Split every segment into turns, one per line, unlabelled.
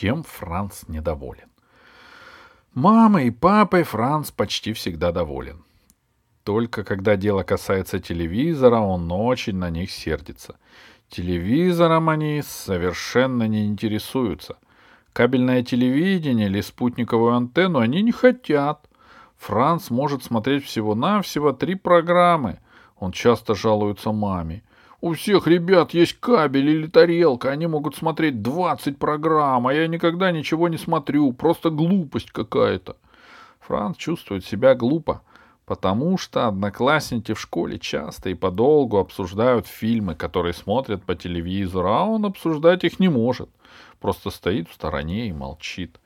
Чем Франц недоволен? Мамой и папой Франц почти всегда доволен. Только когда дело касается телевизора, он очень на них сердится. Телевизором они совершенно не интересуются. Кабельное телевидение или спутниковую антенну они не хотят. Франц может смотреть всего-навсего три программы. Он часто жалуется маме. У всех ребят есть кабель или тарелка, они могут смотреть 20 программ, а я никогда ничего не смотрю, просто глупость какая-то. Франц чувствует себя глупо, потому что одноклассники в школе часто и подолгу обсуждают фильмы, которые смотрят по телевизору, а он обсуждать их не может, просто стоит в стороне и молчит.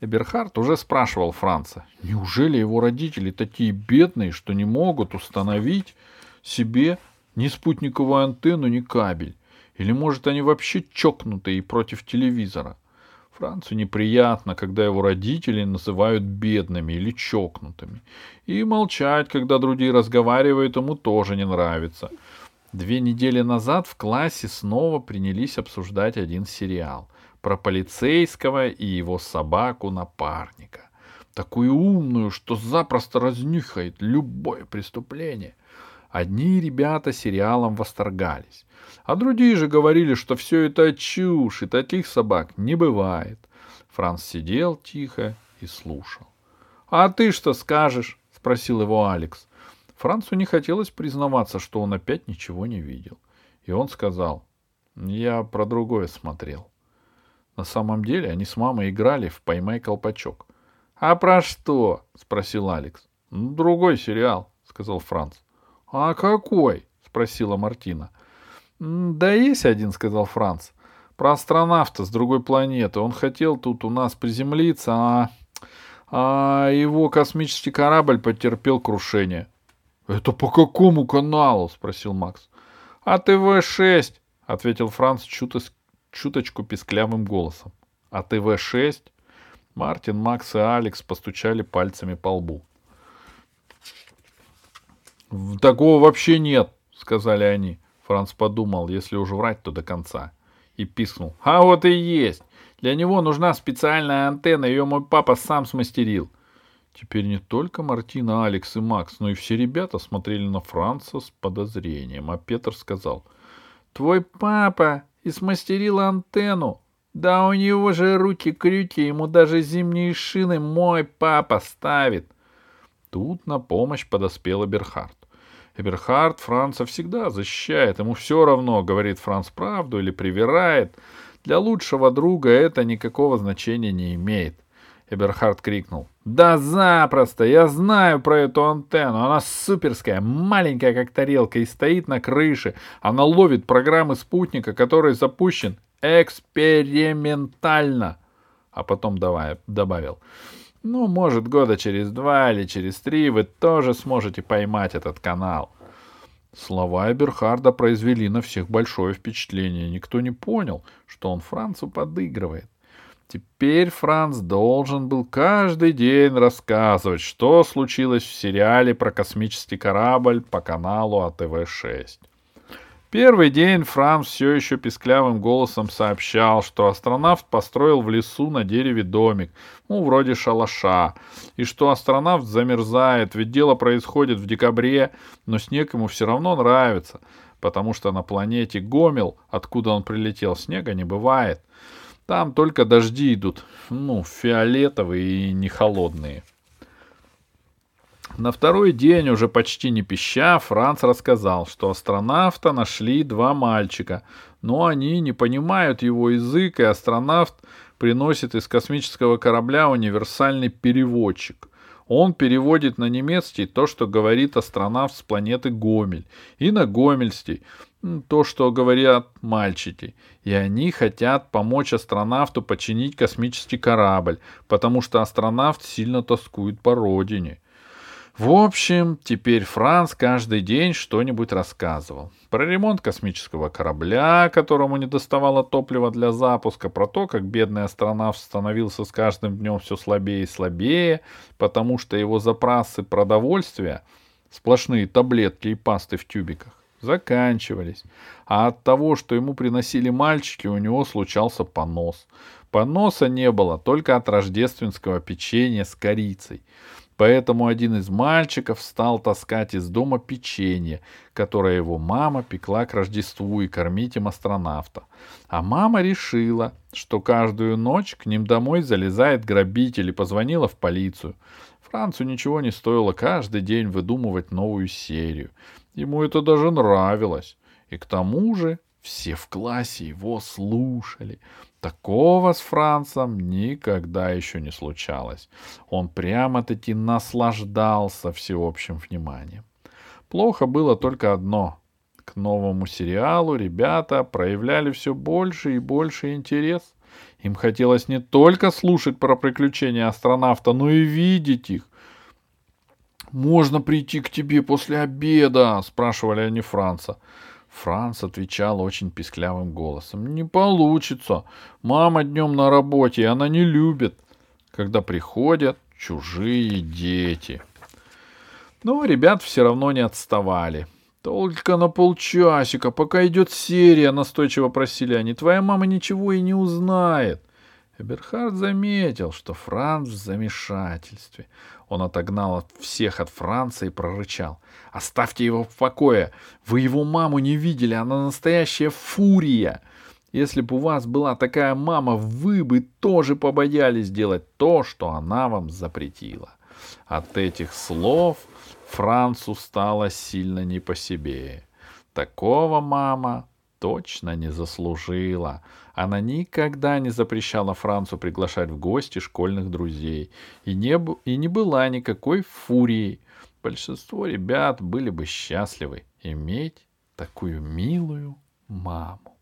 Эберхард уже спрашивал Франца, неужели его родители такие бедные, что не могут установить себе ни спутниковую антенну, ни кабель. Или, может, они вообще чокнутые и против телевизора. Францу неприятно, когда его родители называют бедными или чокнутыми. И молчать, когда другие разговаривают, ему тоже не нравится. Две недели назад в классе снова принялись обсуждать один сериал про полицейского и его собаку-напарника. Такую умную, что запросто разнюхает любое преступление — Одни ребята сериалом восторгались, а другие же говорили, что все это чушь, и таких собак не бывает. Франц сидел тихо и слушал. — А ты что скажешь? — спросил его Алекс. Францу не хотелось признаваться, что он опять ничего не видел. И он сказал, — Я про другое смотрел. На самом деле они с мамой играли в «Поймай колпачок». — А про что? — спросил Алекс. — Другой сериал, — сказал Франц. «А какой?» — спросила Мартина. «Да есть один», — сказал Франц. «Про астронавта с другой планеты. Он хотел тут у нас приземлиться, а, а его космический корабль потерпел крушение». «Это по какому каналу?» — спросил Макс. «А ТВ-6», — ответил Франц чуто, чуточку писклявым голосом. «А ТВ-6?» Мартин, Макс и Алекс постучали пальцами по лбу. Такого вообще нет, сказали они. Франц подумал, если уже врать, то до конца. И пискнул. А вот и есть. Для него нужна специальная антенна, ее мой папа сам смастерил. Теперь не только Мартина, Алекс и Макс, но и все ребята смотрели на Франца с подозрением. А Петр сказал. Твой папа и смастерил антенну. Да у него же руки-крюки, ему даже зимние шины мой папа ставит. Тут на помощь подоспел Берхард. Эберхард Франца всегда защищает, ему все равно, говорит Франц правду или привирает. Для лучшего друга это никакого значения не имеет. Эберхард крикнул. «Да запросто! Я знаю про эту антенну. Она суперская, маленькая, как тарелка, и стоит на крыше. Она ловит программы спутника, который запущен экспериментально». А потом давай, добавил. Ну, может, года через два или через три вы тоже сможете поймать этот канал. Слова Эберхарда произвели на всех большое впечатление. Никто не понял, что он Францу подыгрывает. Теперь Франц должен был каждый день рассказывать, что случилось в сериале про космический корабль по каналу АТВ-6. Первый день Франц все еще писклявым голосом сообщал, что астронавт построил в лесу на дереве домик, ну, вроде шалаша, и что астронавт замерзает, ведь дело происходит в декабре, но снег ему все равно нравится, потому что на планете Гомел, откуда он прилетел, снега не бывает. Там только дожди идут, ну, фиолетовые и не холодные. На второй день, уже почти не пища, Франц рассказал, что астронавта нашли два мальчика, но они не понимают его язык, и астронавт приносит из космического корабля универсальный переводчик. Он переводит на немецкий то, что говорит астронавт с планеты Гомель, и на гомельский то, что говорят мальчики. И они хотят помочь астронавту починить космический корабль, потому что астронавт сильно тоскует по родине. В общем, теперь Франц каждый день что-нибудь рассказывал. Про ремонт космического корабля, которому не доставало топлива для запуска, про то, как бедный астронавт становился с каждым днем все слабее и слабее, потому что его запасы продовольствия — сплошные таблетки и пасты в тюбиках, заканчивались. А от того, что ему приносили мальчики, у него случался понос. Поноса не было только от рождественского печенья с корицей. Поэтому один из мальчиков стал таскать из дома печенье, которое его мама пекла к Рождеству и кормить им астронавта. А мама решила, что каждую ночь к ним домой залезает грабитель и позвонила в полицию. Францу ничего не стоило каждый день выдумывать новую серию. Ему это даже нравилось. И к тому же все в классе его слушали. Такого с Францем никогда еще не случалось. Он прямо-таки наслаждался всеобщим вниманием. Плохо было только одно. К новому сериалу ребята проявляли все больше и больше интерес. Им хотелось не только слушать про приключения астронавта, но и видеть их. «Можно прийти к тебе после обеда?» — спрашивали они Франца. Франц отвечал очень писклявым голосом. «Не получится. Мама днем на работе, и она не любит, когда приходят чужие дети». Но ребят все равно не отставали. «Только на полчасика, пока идет серия», — настойчиво просили они. «Твоя мама ничего и не узнает». Эберхард заметил, что Франц в замешательстве. Он отогнал всех от Франца и прорычал. «Оставьте его в покое! Вы его маму не видели, она настоящая фурия! Если бы у вас была такая мама, вы бы тоже побоялись делать то, что она вам запретила». От этих слов Францу стало сильно не по себе. Такого мама точно не заслужила. Она никогда не запрещала Францу приглашать в гости школьных друзей и не, и не была никакой фурией. Большинство ребят были бы счастливы иметь такую милую маму.